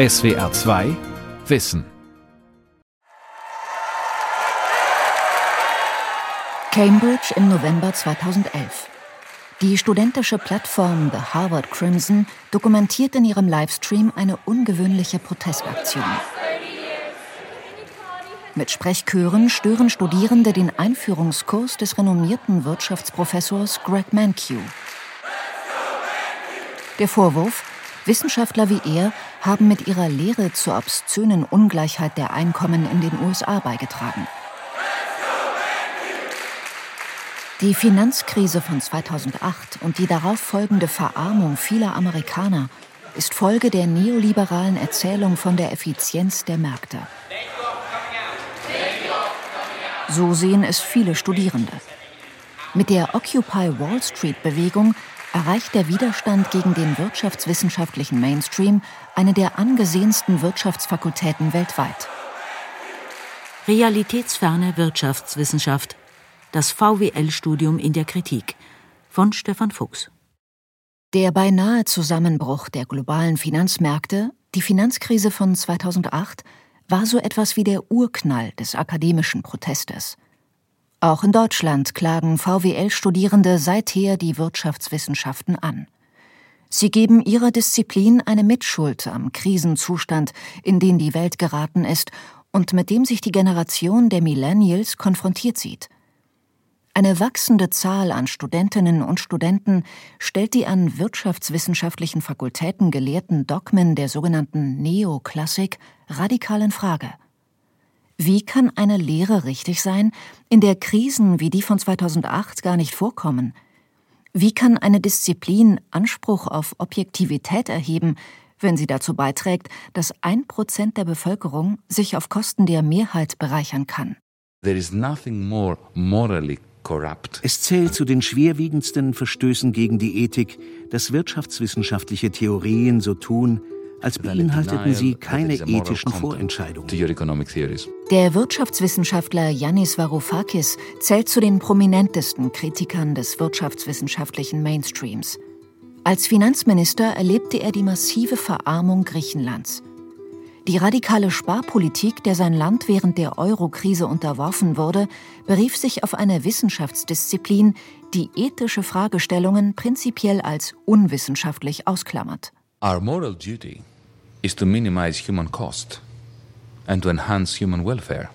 SWR 2 Wissen. Cambridge im November 2011. Die studentische Plattform The Harvard Crimson dokumentiert in ihrem Livestream eine ungewöhnliche Protestaktion. Mit Sprechchören stören Studierende den Einführungskurs des renommierten Wirtschaftsprofessors Greg Mankiw. Der Vorwurf, Wissenschaftler wie er haben mit ihrer Lehre zur obszönen Ungleichheit der Einkommen in den USA beigetragen. Die Finanzkrise von 2008 und die darauf folgende Verarmung vieler Amerikaner ist Folge der neoliberalen Erzählung von der Effizienz der Märkte. So sehen es viele Studierende. Mit der Occupy Wall Street Bewegung erreicht der Widerstand gegen den wirtschaftswissenschaftlichen Mainstream eine der angesehensten Wirtschaftsfakultäten weltweit. Realitätsferne Wirtschaftswissenschaft das VWL-Studium in der Kritik von Stefan Fuchs. Der beinahe Zusammenbruch der globalen Finanzmärkte, die Finanzkrise von 2008, war so etwas wie der Urknall des akademischen Protestes. Auch in Deutschland klagen VWL-Studierende seither die Wirtschaftswissenschaften an. Sie geben ihrer Disziplin eine Mitschuld am Krisenzustand, in den die Welt geraten ist und mit dem sich die Generation der Millennials konfrontiert sieht. Eine wachsende Zahl an Studentinnen und Studenten stellt die an wirtschaftswissenschaftlichen Fakultäten gelehrten Dogmen der sogenannten Neoklassik radikal in Frage. Wie kann eine Lehre richtig sein, in der Krisen wie die von 2008 gar nicht vorkommen? Wie kann eine Disziplin Anspruch auf Objektivität erheben, wenn sie dazu beiträgt, dass ein Prozent der Bevölkerung sich auf Kosten der Mehrheit bereichern kann? There is nothing more morally es zählt zu den schwerwiegendsten Verstößen gegen die Ethik, dass wirtschaftswissenschaftliche Theorien so tun, als beinhalteten sie keine ethischen Vorentscheidungen. Der Wirtschaftswissenschaftler Yannis Varoufakis zählt zu den prominentesten Kritikern des wirtschaftswissenschaftlichen Mainstreams. Als Finanzminister erlebte er die massive Verarmung Griechenlands. Die radikale Sparpolitik, der sein Land während der Euro-Krise unterworfen wurde, berief sich auf eine Wissenschaftsdisziplin, die ethische Fragestellungen prinzipiell als unwissenschaftlich ausklammert. Our moral duty is to minimize human cost and to enhance human welfare.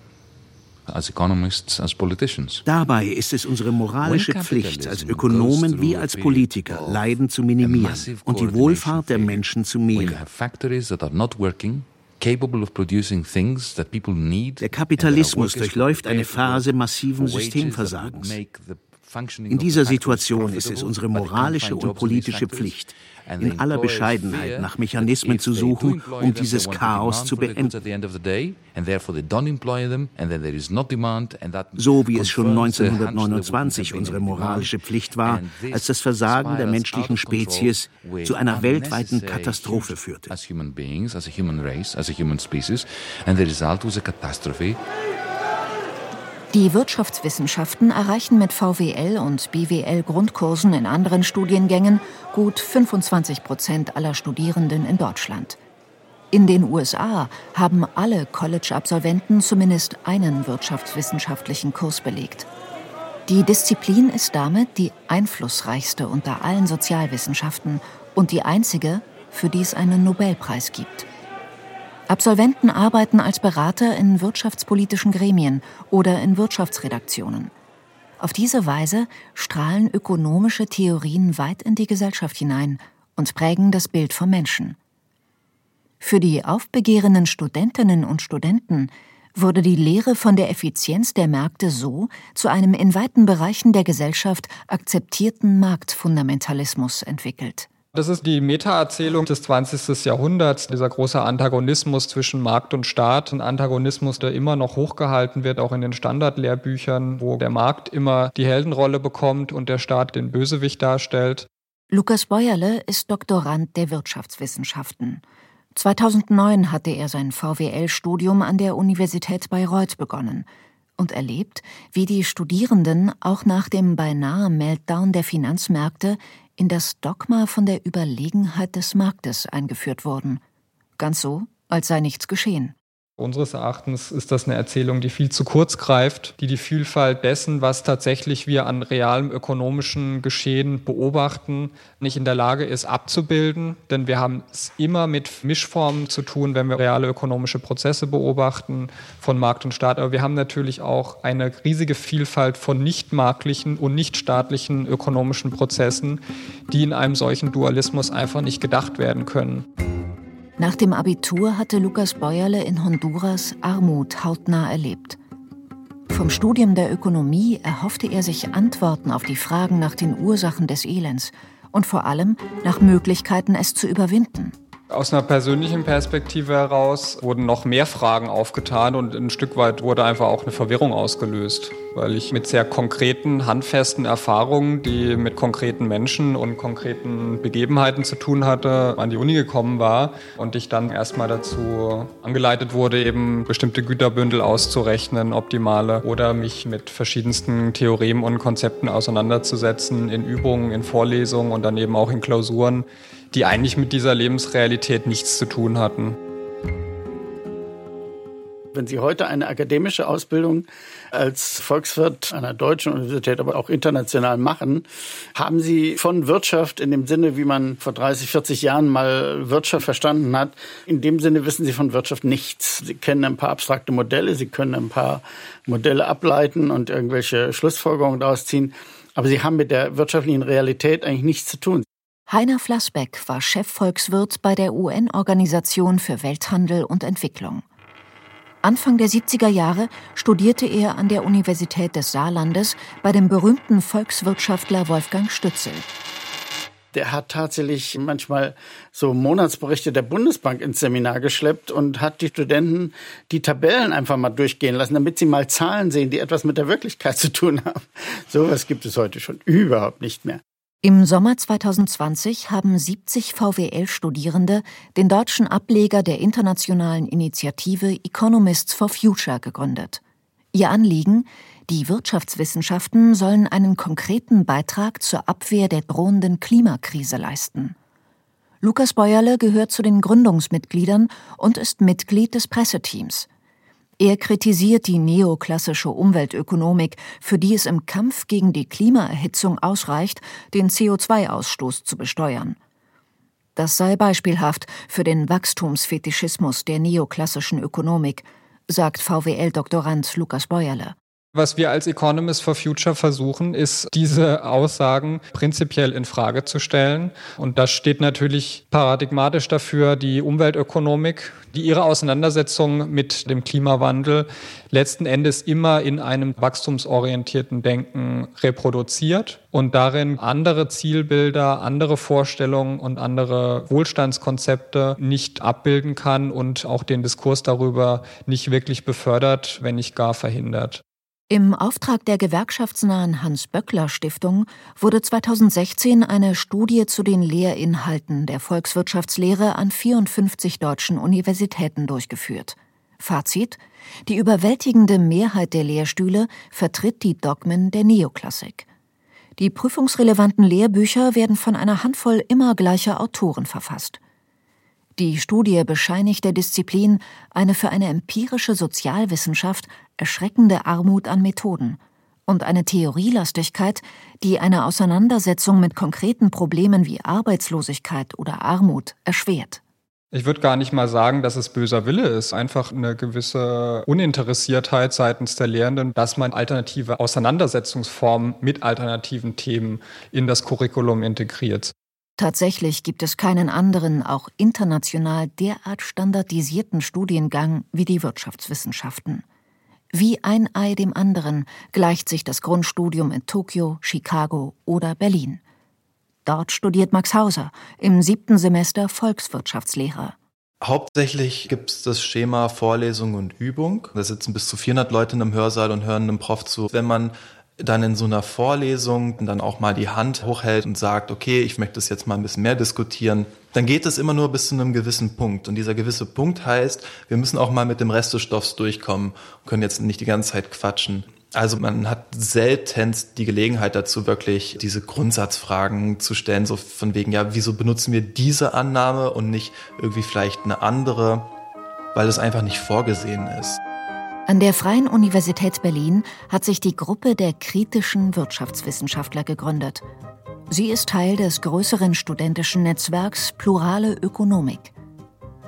As economists, as politicians. Dabei ist es unsere moralische Pflicht, als Ökonomen wie als Politiker Leiden zu minimieren und die Wohlfahrt der Menschen zu mehren. Der Kapitalismus durchläuft eine Phase massiven Systemversagens. In dieser Situation ist es unsere moralische und politische Pflicht, in aller Bescheidenheit nach Mechanismen zu suchen, um dieses Chaos zu beenden. So wie es schon 1929 unsere moralische Pflicht war, als das Versagen der menschlichen Spezies zu einer weltweiten Katastrophe führte. Die Wirtschaftswissenschaften erreichen mit VWL und BWL Grundkursen in anderen Studiengängen gut 25 Prozent aller Studierenden in Deutschland. In den USA haben alle College-Absolventen zumindest einen wirtschaftswissenschaftlichen Kurs belegt. Die Disziplin ist damit die einflussreichste unter allen Sozialwissenschaften und die einzige, für die es einen Nobelpreis gibt. Absolventen arbeiten als Berater in wirtschaftspolitischen Gremien oder in Wirtschaftsredaktionen. Auf diese Weise strahlen ökonomische Theorien weit in die Gesellschaft hinein und prägen das Bild vom Menschen. Für die aufbegehrenden Studentinnen und Studenten wurde die Lehre von der Effizienz der Märkte so zu einem in weiten Bereichen der Gesellschaft akzeptierten Marktfundamentalismus entwickelt. Das ist die Meta-Erzählung des 20. Jahrhunderts, dieser große Antagonismus zwischen Markt und Staat. Ein Antagonismus, der immer noch hochgehalten wird, auch in den Standardlehrbüchern, wo der Markt immer die Heldenrolle bekommt und der Staat den Bösewicht darstellt. Lukas Bäuerle ist Doktorand der Wirtschaftswissenschaften. 2009 hatte er sein VWL-Studium an der Universität Bayreuth begonnen und erlebt, wie die Studierenden auch nach dem beinahe Meltdown der Finanzmärkte in das Dogma von der Überlegenheit des Marktes eingeführt wurden. Ganz so, als sei nichts geschehen. Unseres Erachtens ist das eine Erzählung, die viel zu kurz greift, die die Vielfalt dessen, was tatsächlich wir an realem ökonomischen Geschehen beobachten, nicht in der Lage ist abzubilden. Denn wir haben es immer mit Mischformen zu tun, wenn wir reale ökonomische Prozesse beobachten von Markt und Staat. Aber wir haben natürlich auch eine riesige Vielfalt von nichtmarktlichen und nichtstaatlichen ökonomischen Prozessen, die in einem solchen Dualismus einfach nicht gedacht werden können. Nach dem Abitur hatte Lukas Bäuerle in Honduras Armut hautnah erlebt. Vom Studium der Ökonomie erhoffte er sich Antworten auf die Fragen nach den Ursachen des Elends und vor allem nach Möglichkeiten, es zu überwinden. Aus einer persönlichen Perspektive heraus wurden noch mehr Fragen aufgetan und ein Stück weit wurde einfach auch eine Verwirrung ausgelöst, weil ich mit sehr konkreten, handfesten Erfahrungen, die mit konkreten Menschen und konkreten Begebenheiten zu tun hatte, an die Uni gekommen war und ich dann erstmal dazu angeleitet wurde, eben bestimmte Güterbündel auszurechnen, optimale oder mich mit verschiedensten Theoremen und Konzepten auseinanderzusetzen in Übungen, in Vorlesungen und dann eben auch in Klausuren die eigentlich mit dieser Lebensrealität nichts zu tun hatten. Wenn Sie heute eine akademische Ausbildung als Volkswirt einer deutschen Universität, aber auch international machen, haben Sie von Wirtschaft in dem Sinne, wie man vor 30, 40 Jahren mal Wirtschaft verstanden hat, in dem Sinne wissen Sie von Wirtschaft nichts. Sie kennen ein paar abstrakte Modelle, Sie können ein paar Modelle ableiten und irgendwelche Schlussfolgerungen daraus ziehen. Aber Sie haben mit der wirtschaftlichen Realität eigentlich nichts zu tun. Heiner Flassbeck war Chefvolkswirt bei der UN-Organisation für Welthandel und Entwicklung. Anfang der 70er Jahre studierte er an der Universität des Saarlandes bei dem berühmten Volkswirtschaftler Wolfgang Stützel. Der hat tatsächlich manchmal so Monatsberichte der Bundesbank ins Seminar geschleppt und hat die Studenten die Tabellen einfach mal durchgehen lassen, damit sie mal Zahlen sehen, die etwas mit der Wirklichkeit zu tun haben. Sowas gibt es heute schon überhaupt nicht mehr. Im Sommer 2020 haben 70 VWL-Studierende den deutschen Ableger der internationalen Initiative Economists for Future gegründet. Ihr Anliegen, die Wirtschaftswissenschaften sollen einen konkreten Beitrag zur Abwehr der drohenden Klimakrise leisten. Lukas Bäuerle gehört zu den Gründungsmitgliedern und ist Mitglied des Presseteams. Er kritisiert die neoklassische Umweltökonomik, für die es im Kampf gegen die Klimaerhitzung ausreicht, den CO2-Ausstoß zu besteuern. Das sei beispielhaft für den Wachstumsfetischismus der neoklassischen Ökonomik, sagt VWL-Doktorand Lukas Bäuerle. Was wir als Economists for Future versuchen, ist, diese Aussagen prinzipiell in Frage zu stellen. Und das steht natürlich paradigmatisch dafür die Umweltökonomik, die ihre Auseinandersetzung mit dem Klimawandel letzten Endes immer in einem wachstumsorientierten Denken reproduziert und darin andere Zielbilder, andere Vorstellungen und andere Wohlstandskonzepte nicht abbilden kann und auch den Diskurs darüber nicht wirklich befördert, wenn nicht gar verhindert. Im Auftrag der gewerkschaftsnahen Hans-Böckler-Stiftung wurde 2016 eine Studie zu den Lehrinhalten der Volkswirtschaftslehre an 54 deutschen Universitäten durchgeführt. Fazit: Die überwältigende Mehrheit der Lehrstühle vertritt die Dogmen der Neoklassik. Die prüfungsrelevanten Lehrbücher werden von einer Handvoll immer gleicher Autoren verfasst. Die Studie bescheinigt der Disziplin eine für eine empirische Sozialwissenschaft erschreckende Armut an Methoden und eine Theorielastigkeit, die eine Auseinandersetzung mit konkreten Problemen wie Arbeitslosigkeit oder Armut erschwert. Ich würde gar nicht mal sagen, dass es böser Wille ist, einfach eine gewisse Uninteressiertheit seitens der Lehrenden, dass man alternative Auseinandersetzungsformen mit alternativen Themen in das Curriculum integriert. Tatsächlich gibt es keinen anderen, auch international derart standardisierten Studiengang wie die Wirtschaftswissenschaften. Wie ein Ei dem anderen gleicht sich das Grundstudium in Tokio, Chicago oder Berlin. Dort studiert Max Hauser im siebten Semester Volkswirtschaftslehre. Hauptsächlich gibt es das Schema Vorlesung und Übung. Da sitzen bis zu 400 Leute in einem Hörsaal und hören einem Prof zu. Wenn man dann in so einer Vorlesung dann auch mal die Hand hochhält und sagt, okay, ich möchte das jetzt mal ein bisschen mehr diskutieren, dann geht es immer nur bis zu einem gewissen Punkt. Und dieser gewisse Punkt heißt, wir müssen auch mal mit dem Rest des Stoffs durchkommen und können jetzt nicht die ganze Zeit quatschen. Also man hat seltenst die Gelegenheit dazu, wirklich diese Grundsatzfragen zu stellen, so von wegen, ja, wieso benutzen wir diese Annahme und nicht irgendwie vielleicht eine andere? weil es einfach nicht vorgesehen ist. An der Freien Universität Berlin hat sich die Gruppe der kritischen Wirtschaftswissenschaftler gegründet. Sie ist Teil des größeren studentischen Netzwerks Plurale Ökonomik.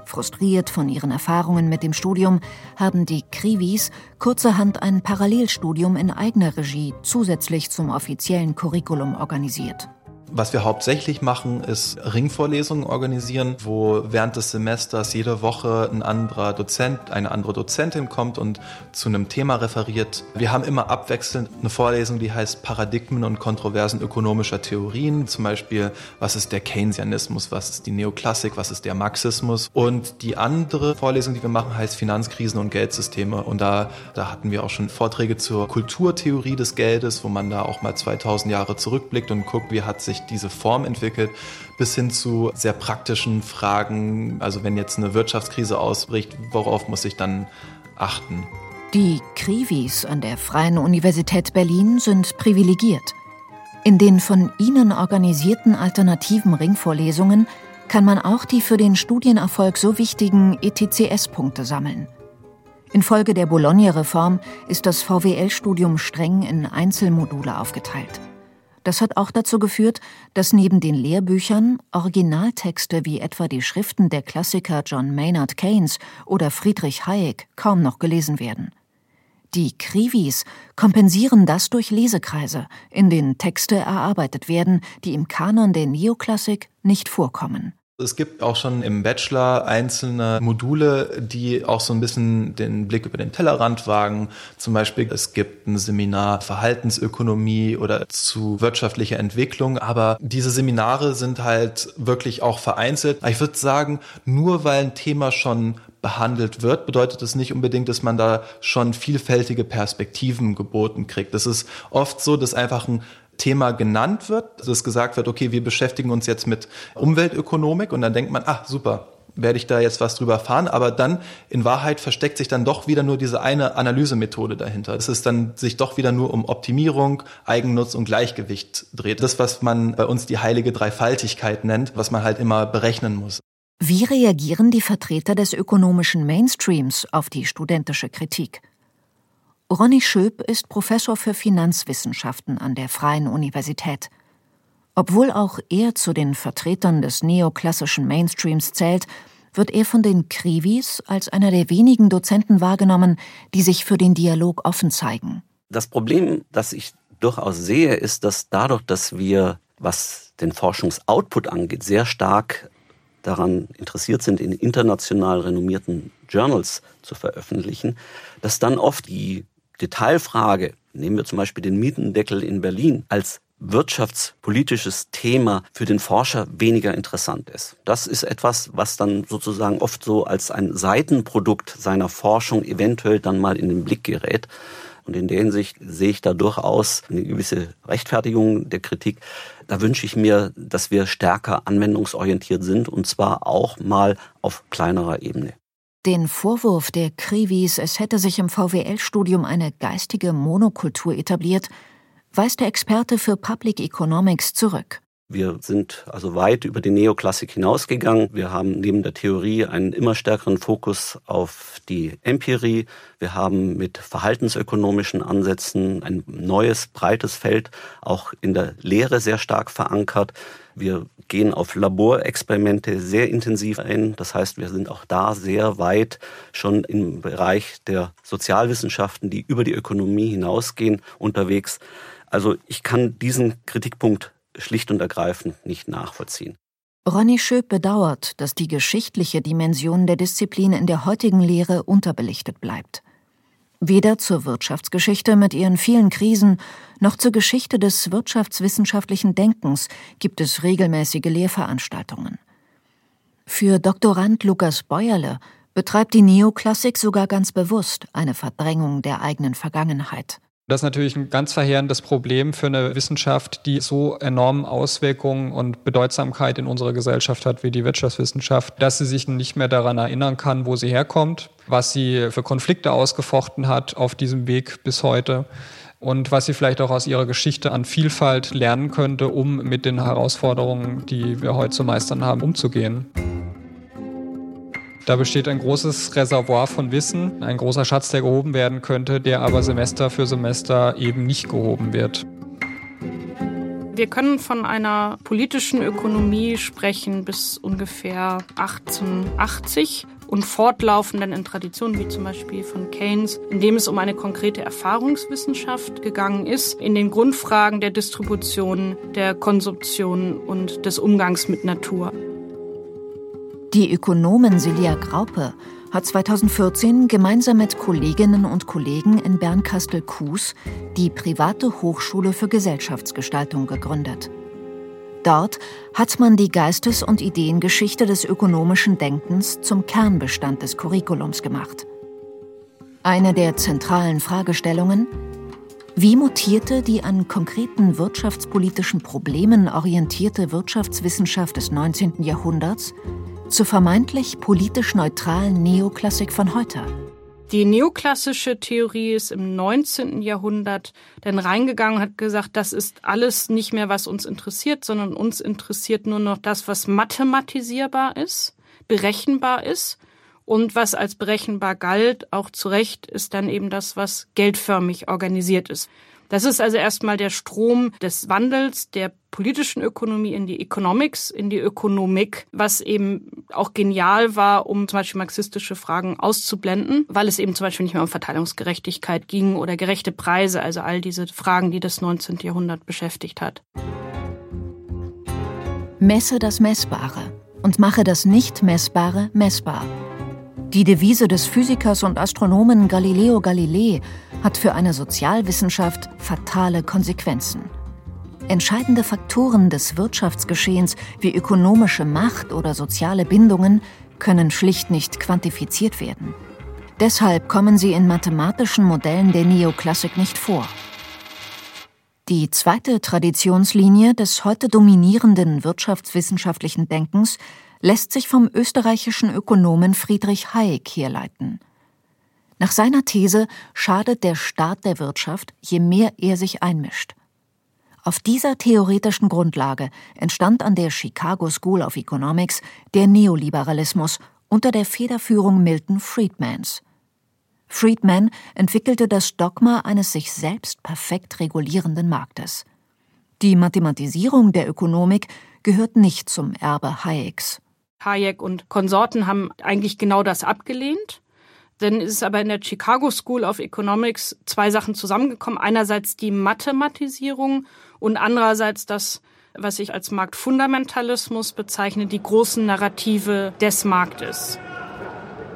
Frustriert von ihren Erfahrungen mit dem Studium haben die Krivis kurzerhand ein Parallelstudium in eigener Regie zusätzlich zum offiziellen Curriculum organisiert. Was wir hauptsächlich machen, ist Ringvorlesungen organisieren, wo während des Semesters jede Woche ein anderer Dozent, eine andere Dozentin kommt und zu einem Thema referiert. Wir haben immer abwechselnd eine Vorlesung, die heißt Paradigmen und Kontroversen ökonomischer Theorien. Zum Beispiel, was ist der Keynesianismus, was ist die Neoklassik, was ist der Marxismus. Und die andere Vorlesung, die wir machen, heißt Finanzkrisen und Geldsysteme. Und da, da hatten wir auch schon Vorträge zur Kulturtheorie des Geldes, wo man da auch mal 2000 Jahre zurückblickt und guckt, wie hat sich sich diese Form entwickelt, bis hin zu sehr praktischen Fragen. Also wenn jetzt eine Wirtschaftskrise ausbricht, worauf muss ich dann achten? Die Krivis an der Freien Universität Berlin sind privilegiert. In den von ihnen organisierten alternativen Ringvorlesungen kann man auch die für den Studienerfolg so wichtigen ETCS-Punkte sammeln. Infolge der Bologna-Reform ist das VWL-Studium streng in Einzelmodule aufgeteilt. Das hat auch dazu geführt, dass neben den Lehrbüchern Originaltexte wie etwa die Schriften der Klassiker John Maynard Keynes oder Friedrich Hayek kaum noch gelesen werden. Die Krivis kompensieren das durch Lesekreise, in denen Texte erarbeitet werden, die im Kanon der Neoklassik nicht vorkommen. Es gibt auch schon im Bachelor einzelne Module, die auch so ein bisschen den Blick über den Tellerrand wagen. Zum Beispiel, es gibt ein Seminar Verhaltensökonomie oder zu wirtschaftlicher Entwicklung. Aber diese Seminare sind halt wirklich auch vereinzelt. Ich würde sagen, nur weil ein Thema schon behandelt wird, bedeutet es nicht unbedingt, dass man da schon vielfältige Perspektiven geboten kriegt. Das ist oft so, dass einfach ein Thema genannt wird, dass gesagt wird, okay, wir beschäftigen uns jetzt mit Umweltökonomik und dann denkt man, ah, super, werde ich da jetzt was drüber erfahren, aber dann in Wahrheit versteckt sich dann doch wieder nur diese eine Analysemethode dahinter. Es ist dann sich doch wieder nur um Optimierung, Eigennutz und Gleichgewicht dreht. Das, was man bei uns die heilige Dreifaltigkeit nennt, was man halt immer berechnen muss. Wie reagieren die Vertreter des ökonomischen Mainstreams auf die studentische Kritik? Ronny Schöp ist Professor für Finanzwissenschaften an der Freien Universität. Obwohl auch er zu den Vertretern des neoklassischen Mainstreams zählt, wird er von den Krivis als einer der wenigen Dozenten wahrgenommen, die sich für den Dialog offen zeigen. Das Problem, das ich durchaus sehe, ist, dass dadurch, dass wir, was den Forschungsoutput angeht, sehr stark daran interessiert sind, in international renommierten Journals zu veröffentlichen, dass dann oft die Detailfrage, nehmen wir zum Beispiel den Mietendeckel in Berlin, als wirtschaftspolitisches Thema für den Forscher weniger interessant ist. Das ist etwas, was dann sozusagen oft so als ein Seitenprodukt seiner Forschung eventuell dann mal in den Blick gerät. Und in der Hinsicht sehe ich da durchaus eine gewisse Rechtfertigung der Kritik. Da wünsche ich mir, dass wir stärker anwendungsorientiert sind und zwar auch mal auf kleinerer Ebene. Den Vorwurf der Krivis, es hätte sich im VWL-Studium eine geistige Monokultur etabliert, weist der Experte für Public Economics zurück. Wir sind also weit über die Neoklassik hinausgegangen. Wir haben neben der Theorie einen immer stärkeren Fokus auf die Empirie. Wir haben mit verhaltensökonomischen Ansätzen ein neues, breites Feld auch in der Lehre sehr stark verankert. Wir gehen auf Laborexperimente sehr intensiv ein. Das heißt, wir sind auch da sehr weit schon im Bereich der Sozialwissenschaften, die über die Ökonomie hinausgehen, unterwegs. Also ich kann diesen Kritikpunkt schlicht und ergreifend nicht nachvollziehen. Ronny Schöp bedauert, dass die geschichtliche Dimension der Disziplin in der heutigen Lehre unterbelichtet bleibt. Weder zur Wirtschaftsgeschichte mit ihren vielen Krisen noch zur Geschichte des wirtschaftswissenschaftlichen Denkens gibt es regelmäßige Lehrveranstaltungen. Für Doktorand Lukas Beuerle betreibt die Neoklassik sogar ganz bewusst eine Verdrängung der eigenen Vergangenheit. Das ist natürlich ein ganz verheerendes Problem für eine Wissenschaft, die so enorme Auswirkungen und Bedeutsamkeit in unserer Gesellschaft hat wie die Wirtschaftswissenschaft, dass sie sich nicht mehr daran erinnern kann, wo sie herkommt, was sie für Konflikte ausgefochten hat auf diesem Weg bis heute und was sie vielleicht auch aus ihrer Geschichte an Vielfalt lernen könnte, um mit den Herausforderungen, die wir heute zu meistern haben, umzugehen. Da besteht ein großes Reservoir von Wissen, ein großer Schatz, der gehoben werden könnte, der aber Semester für Semester eben nicht gehoben wird. Wir können von einer politischen Ökonomie sprechen bis ungefähr 1880 und fortlaufenden in Traditionen wie zum Beispiel von Keynes, in dem es um eine konkrete Erfahrungswissenschaft gegangen ist, in den Grundfragen der Distribution, der Konsumption und des Umgangs mit Natur. Die Ökonomin Silja Graupe hat 2014 gemeinsam mit Kolleginnen und Kollegen in Bernkastel-Kues die private Hochschule für Gesellschaftsgestaltung gegründet. Dort hat man die Geistes- und Ideengeschichte des ökonomischen Denkens zum Kernbestand des Curriculums gemacht. Eine der zentralen Fragestellungen wie mutierte die an konkreten wirtschaftspolitischen Problemen orientierte Wirtschaftswissenschaft des 19. Jahrhunderts zur vermeintlich politisch neutralen Neoklassik von heute? Die neoklassische Theorie ist im 19. Jahrhundert dann reingegangen und hat gesagt, das ist alles nicht mehr, was uns interessiert, sondern uns interessiert nur noch das, was mathematisierbar ist, berechenbar ist. Und was als berechenbar galt, auch zu Recht, ist dann eben das, was geldförmig organisiert ist. Das ist also erstmal der Strom des Wandels der politischen Ökonomie in die Economics, in die Ökonomik, was eben auch genial war, um zum Beispiel marxistische Fragen auszublenden, weil es eben zum Beispiel nicht mehr um Verteilungsgerechtigkeit ging oder gerechte Preise, also all diese Fragen, die das 19. Jahrhundert beschäftigt hat. Messe das Messbare und mache das Nicht-Messbare messbar. Die Devise des Physikers und Astronomen Galileo Galilei hat für eine Sozialwissenschaft fatale Konsequenzen. Entscheidende Faktoren des Wirtschaftsgeschehens wie ökonomische Macht oder soziale Bindungen können schlicht nicht quantifiziert werden. Deshalb kommen sie in mathematischen Modellen der Neoklassik nicht vor. Die zweite Traditionslinie des heute dominierenden wirtschaftswissenschaftlichen Denkens lässt sich vom österreichischen Ökonomen Friedrich Hayek herleiten. Nach seiner These schadet der Staat der Wirtschaft, je mehr er sich einmischt. Auf dieser theoretischen Grundlage entstand an der Chicago School of Economics der Neoliberalismus unter der Federführung Milton Friedmans. Friedman entwickelte das Dogma eines sich selbst perfekt regulierenden Marktes. Die Mathematisierung der Ökonomik gehört nicht zum Erbe Hayeks. Hayek und Konsorten haben eigentlich genau das abgelehnt. Dann ist aber in der Chicago School of Economics zwei Sachen zusammengekommen. Einerseits die Mathematisierung und andererseits das, was ich als Marktfundamentalismus bezeichne, die großen Narrative des Marktes.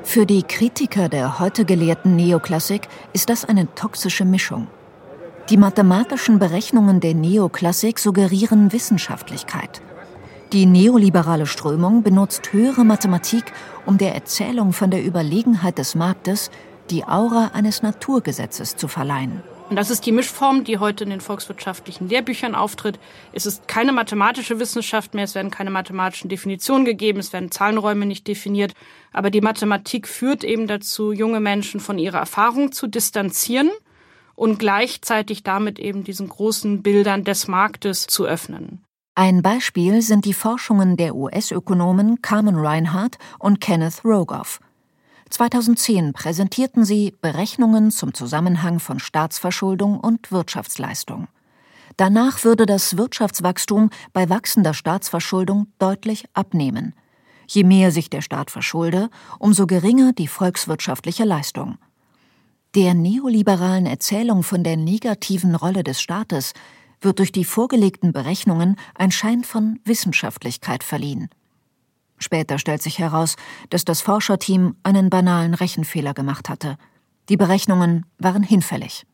Für die Kritiker der heute gelehrten Neoklassik ist das eine toxische Mischung. Die mathematischen Berechnungen der Neoklassik suggerieren Wissenschaftlichkeit. Die neoliberale Strömung benutzt höhere Mathematik, um der Erzählung von der Überlegenheit des Marktes die Aura eines Naturgesetzes zu verleihen. Und das ist die Mischform, die heute in den volkswirtschaftlichen Lehrbüchern auftritt. Es ist keine mathematische Wissenschaft mehr, es werden keine mathematischen Definitionen gegeben, es werden Zahlenräume nicht definiert. Aber die Mathematik führt eben dazu, junge Menschen von ihrer Erfahrung zu distanzieren und gleichzeitig damit eben diesen großen Bildern des Marktes zu öffnen. Ein Beispiel sind die Forschungen der US-Ökonomen Carmen Reinhardt und Kenneth Rogoff. 2010 präsentierten sie Berechnungen zum Zusammenhang von Staatsverschuldung und Wirtschaftsleistung. Danach würde das Wirtschaftswachstum bei wachsender Staatsverschuldung deutlich abnehmen. Je mehr sich der Staat verschulde, umso geringer die volkswirtschaftliche Leistung. Der neoliberalen Erzählung von der negativen Rolle des Staates wird durch die vorgelegten Berechnungen ein Schein von Wissenschaftlichkeit verliehen. Später stellt sich heraus, dass das Forscherteam einen banalen Rechenfehler gemacht hatte. Die Berechnungen waren hinfällig.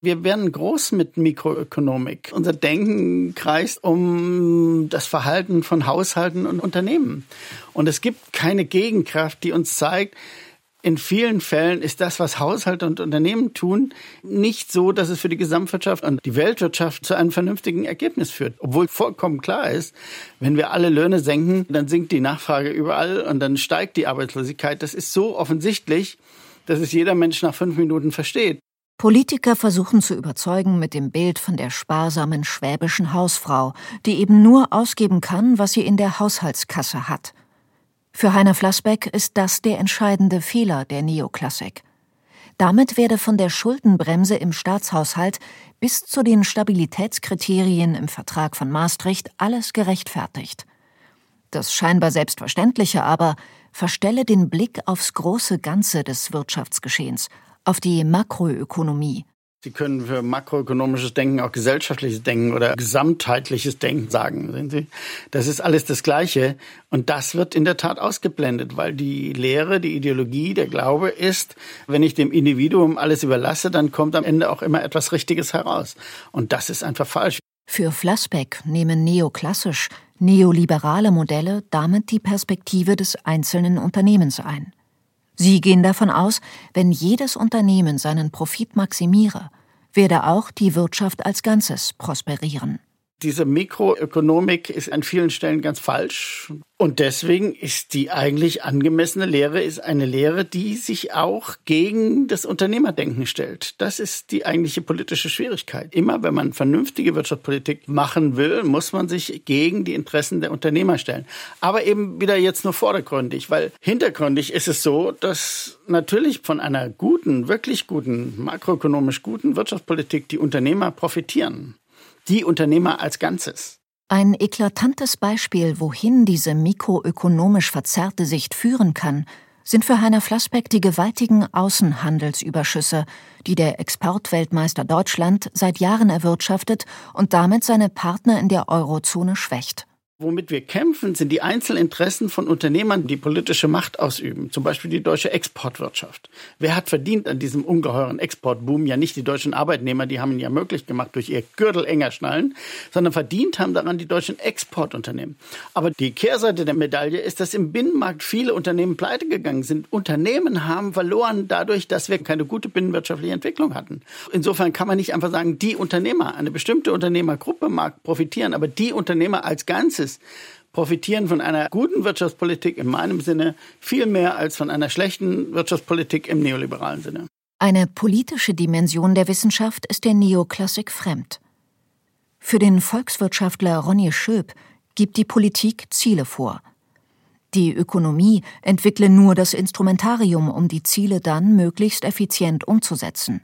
Wir werden groß mit Mikroökonomik. Unser Denken kreist um das Verhalten von Haushalten und Unternehmen. Und es gibt keine Gegenkraft, die uns zeigt, in vielen Fällen ist das, was Haushalte und Unternehmen tun, nicht so, dass es für die Gesamtwirtschaft und die Weltwirtschaft zu einem vernünftigen Ergebnis führt. Obwohl vollkommen klar ist, wenn wir alle Löhne senken, dann sinkt die Nachfrage überall und dann steigt die Arbeitslosigkeit. Das ist so offensichtlich, dass es jeder Mensch nach fünf Minuten versteht. Politiker versuchen zu überzeugen mit dem Bild von der sparsamen schwäbischen Hausfrau, die eben nur ausgeben kann, was sie in der Haushaltskasse hat – Für Heiner Flassbeck ist das der entscheidende Fehler der Neoklassik. Damit werde von der Schuldenbremse im Staatshaushalt bis zu den Stabilitätskriterien im Vertrag von Maastricht alles gerechtfertigt. Das scheinbar Selbstverständliche aber verstelle den Blick aufs große Ganze des Wirtschaftsgeschehens, auf die Makroökonomie. Sie können für makroökonomisches Denken auch gesellschaftliches Denken oder gesamtheitliches Denken sagen. Sehen Sie? Das ist alles das Gleiche. Und das wird in der Tat ausgeblendet, weil die Lehre, die Ideologie, der Glaube ist, wenn ich dem Individuum alles überlasse, dann kommt am Ende auch immer etwas Richtiges heraus. Und das ist einfach falsch. Für Flassbeck nehmen neoklassisch, neoliberale Modelle damit die Perspektive des einzelnen Unternehmens ein. Sie gehen davon aus, wenn jedes Unternehmen seinen Profit maximiere, werde auch die Wirtschaft als Ganzes prosperieren. Diese Mikroökonomik ist an vielen Stellen ganz falsch. Und deswegen ist die eigentlich angemessene Lehre ist eine Lehre, die sich auch gegen das Unternehmerdenken stellt. Das ist die eigentliche politische Schwierigkeit. Immer wenn man vernünftige Wirtschaftspolitik machen will, muss man sich gegen die Interessen der Unternehmer stellen. Aber eben wieder jetzt nur vordergründig, weil hintergründig ist es so, dass natürlich von einer guten, wirklich guten, makroökonomisch guten Wirtschaftspolitik die Unternehmer profitieren die Unternehmer als Ganzes. Ein eklatantes Beispiel, wohin diese mikroökonomisch verzerrte Sicht führen kann, sind für Heiner Flassbeck die gewaltigen Außenhandelsüberschüsse, die der Exportweltmeister Deutschland seit Jahren erwirtschaftet und damit seine Partner in der Eurozone schwächt. Womit wir kämpfen, sind die Einzelinteressen von Unternehmern, die politische Macht ausüben. Zum Beispiel die deutsche Exportwirtschaft. Wer hat verdient an diesem ungeheuren Exportboom? Ja nicht die deutschen Arbeitnehmer, die haben ihn ja möglich gemacht durch ihr Gürtel enger schnallen, sondern verdient haben daran die deutschen Exportunternehmen. Aber die Kehrseite der Medaille ist, dass im Binnenmarkt viele Unternehmen pleite gegangen sind. Unternehmen haben verloren dadurch, dass wir keine gute binnenwirtschaftliche Entwicklung hatten. Insofern kann man nicht einfach sagen, die Unternehmer, eine bestimmte Unternehmergruppe mag profitieren, aber die Unternehmer als Ganzes ist, profitieren von einer guten Wirtschaftspolitik in meinem Sinne viel mehr als von einer schlechten Wirtschaftspolitik im neoliberalen Sinne. Eine politische Dimension der Wissenschaft ist der Neoklassik fremd. Für den Volkswirtschaftler Ronny Schöb gibt die Politik Ziele vor. Die Ökonomie entwickle nur das Instrumentarium, um die Ziele dann möglichst effizient umzusetzen.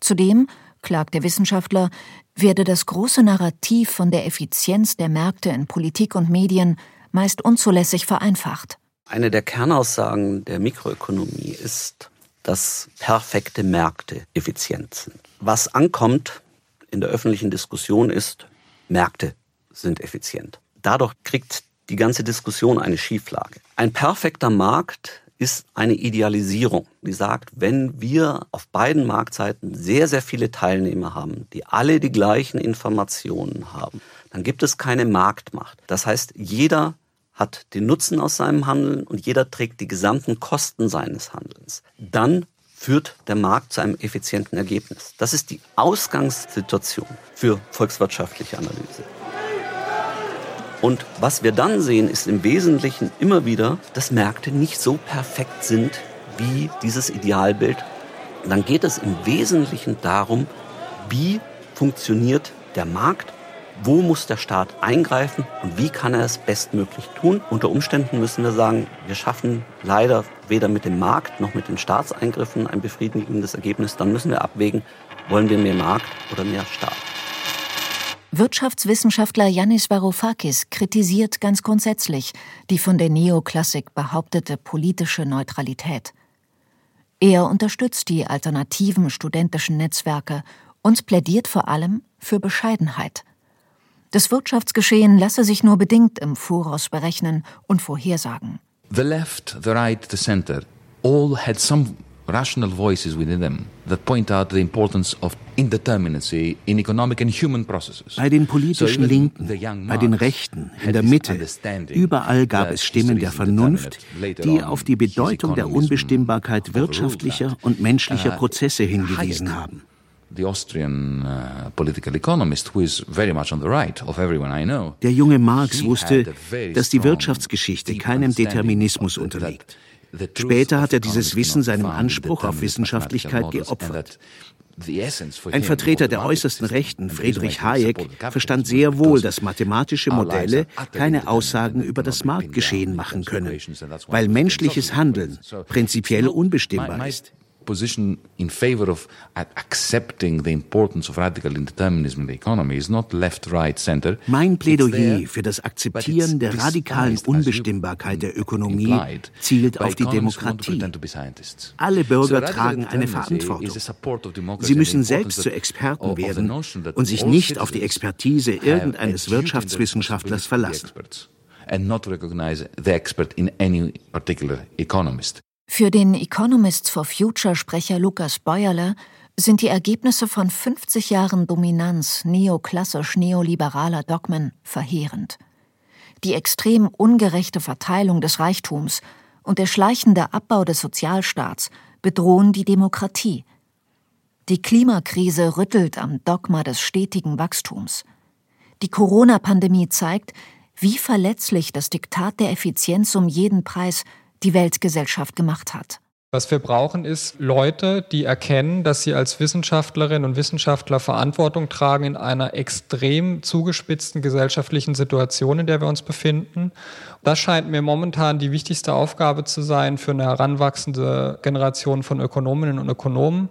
Zudem klagt der Wissenschaftler, werde das große Narrativ von der Effizienz der Märkte in Politik und Medien meist unzulässig vereinfacht. Eine der Kernaussagen der Mikroökonomie ist, dass perfekte Märkte effizient sind. Was ankommt in der öffentlichen Diskussion ist, Märkte sind effizient. Dadurch kriegt die ganze Diskussion eine Schieflage. Ein perfekter Markt ist eine Idealisierung, die sagt, wenn wir auf beiden Marktseiten sehr, sehr viele Teilnehmer haben, die alle die gleichen Informationen haben, dann gibt es keine Marktmacht. Das heißt, jeder hat den Nutzen aus seinem Handeln und jeder trägt die gesamten Kosten seines Handelns. Dann führt der Markt zu einem effizienten Ergebnis. Das ist die Ausgangssituation für volkswirtschaftliche Analyse. Und was wir dann sehen, ist im Wesentlichen immer wieder, dass Märkte nicht so perfekt sind wie dieses Idealbild. Und dann geht es im Wesentlichen darum, wie funktioniert der Markt, wo muss der Staat eingreifen und wie kann er es bestmöglich tun. Unter Umständen müssen wir sagen, wir schaffen leider weder mit dem Markt noch mit den Staatseingriffen ein befriedigendes Ergebnis. Dann müssen wir abwägen, wollen wir mehr Markt oder mehr Staat. Wirtschaftswissenschaftler Yannis Varoufakis kritisiert ganz grundsätzlich die von der Neoklassik behauptete politische Neutralität. Er unterstützt die alternativen studentischen Netzwerke und plädiert vor allem für Bescheidenheit. Das Wirtschaftsgeschehen lasse sich nur bedingt im Voraus berechnen und vorhersagen. The left, the right, the center all had some rational voices within them that point out the importance of indeterminacy in economic and human processes. Bei den politischen Linken, bei den Rechten, in der Mitte, überall gab es Stimmen der Vernunft, die auf die Bedeutung der Unbestimmbarkeit wirtschaftlicher und menschlicher uh, Prozesse hingewiesen haben. The Austrian uh, political economist, who is very much on the right of everyone I know. Der junge Marx wusste, dass die Wirtschaftsgeschichte keinem Determinismus unterliegt. Später hat er dieses Wissen seinem Anspruch auf Wissenschaftlichkeit geopfert. Ein Vertreter der äußersten Rechten, Friedrich Hayek, verstand sehr wohl, dass mathematische Modelle keine Aussagen über das Marktgeschehen machen können, weil menschliches Handeln prinzipiell unbestimmbar ist position in favor of accepting the importance of radical indeterminism in the economy is not left, right, center. Mein Plädoyer für das Akzeptieren der radikalen Unbestimmbarkeit der Ökonomie zielt auf die Demokratie. Alle Bürger tragen eine Verantwortung. Sie müssen selbst zu Experten werden und sich nicht auf die Expertise irgendeines Wirtschaftswissenschaftlers verlassen. and not recognize the expert in any particular economist. Für den Economists for Future Sprecher Lukas Beuerle sind die Ergebnisse von 50 Jahren Dominanz neoklassisch-neoliberaler Dogmen verheerend. Die extrem ungerechte Verteilung des Reichtums und der schleichende Abbau des Sozialstaats bedrohen die Demokratie. Die Klimakrise rüttelt am Dogma des stetigen Wachstums. Die Corona-Pandemie zeigt, wie verletzlich das Diktat der Effizienz um jeden Preis die Weltgesellschaft gemacht hat. Was wir brauchen, ist Leute, die erkennen, dass sie als Wissenschaftlerinnen und Wissenschaftler Verantwortung tragen in einer extrem zugespitzten gesellschaftlichen Situation, in der wir uns befinden. Das scheint mir momentan die wichtigste Aufgabe zu sein für eine heranwachsende Generation von Ökonominnen und Ökonomen,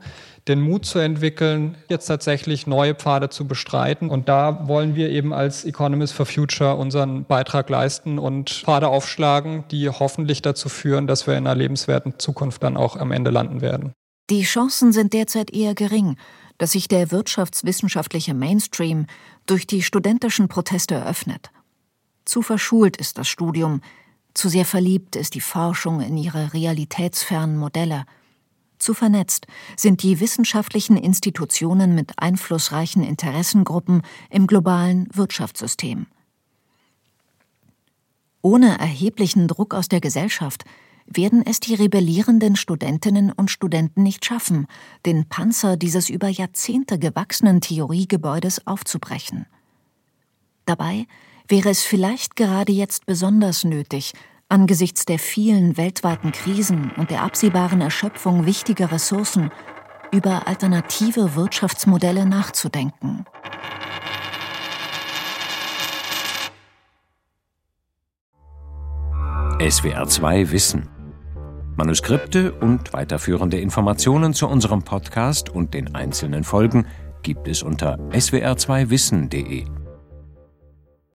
den Mut zu entwickeln, jetzt tatsächlich neue Pfade zu bestreiten. Und da wollen wir eben als Economist for Future unseren Beitrag leisten und Pfade aufschlagen, die hoffentlich dazu führen, dass wir in einer lebenswerten Zukunft dann auch am Ende landen werden. Die Chancen sind derzeit eher gering, dass sich der wirtschaftswissenschaftliche Mainstream durch die studentischen Proteste öffnet. Zu verschult ist das Studium, zu sehr verliebt ist die Forschung in ihre realitätsfernen Modelle – zu vernetzt sind die wissenschaftlichen Institutionen mit einflussreichen Interessengruppen im globalen Wirtschaftssystem. Ohne erheblichen Druck aus der Gesellschaft werden es die rebellierenden Studentinnen und Studenten nicht schaffen, den Panzer dieses über Jahrzehnte gewachsenen Theoriegebäudes aufzubrechen. Dabei wäre es vielleicht gerade jetzt besonders nötig, Angesichts der vielen weltweiten Krisen und der absehbaren Erschöpfung wichtiger Ressourcen über alternative Wirtschaftsmodelle nachzudenken. SWR 2 Wissen. Manuskripte und weiterführende Informationen zu unserem Podcast und den einzelnen Folgen gibt es unter swr2wissen.de.